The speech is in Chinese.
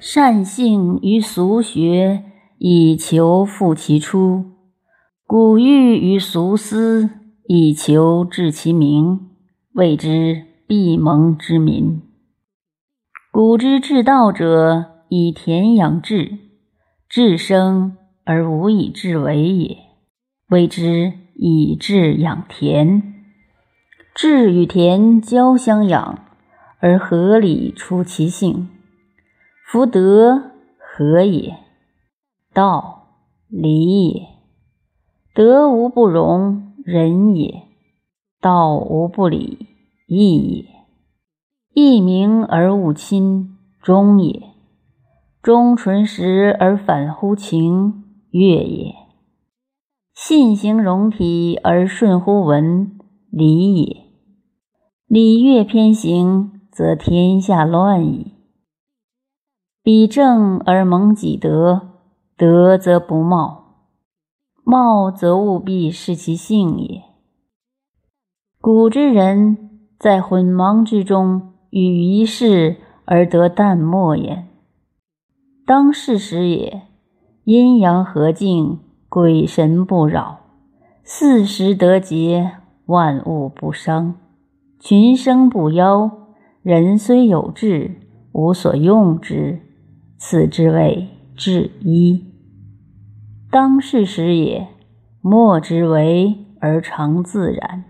善性于俗学，以求复其出；古欲于俗思，以求治其名，谓之闭蒙之民。古之治道者，以田养志，志生而无以治为也，谓之以志养田。志与田交相养，而合理出其性。夫德何也？道礼也。德无不容，仁也；道无不礼，义也。义明而务亲，忠也；忠纯实而反乎情，悦也。信行容体而顺乎文，礼也。礼乐偏行，则天下乱矣。彼正而蒙己德，德则不貌，貌则务必是其性也。古之人在混茫之中，与一世而得淡漠焉。当世时也，阴阳和静，鬼神不扰，四时得节，万物不伤，群生不夭。人虽有志，无所用之。此之谓至一。当世时也，莫之为而成自然。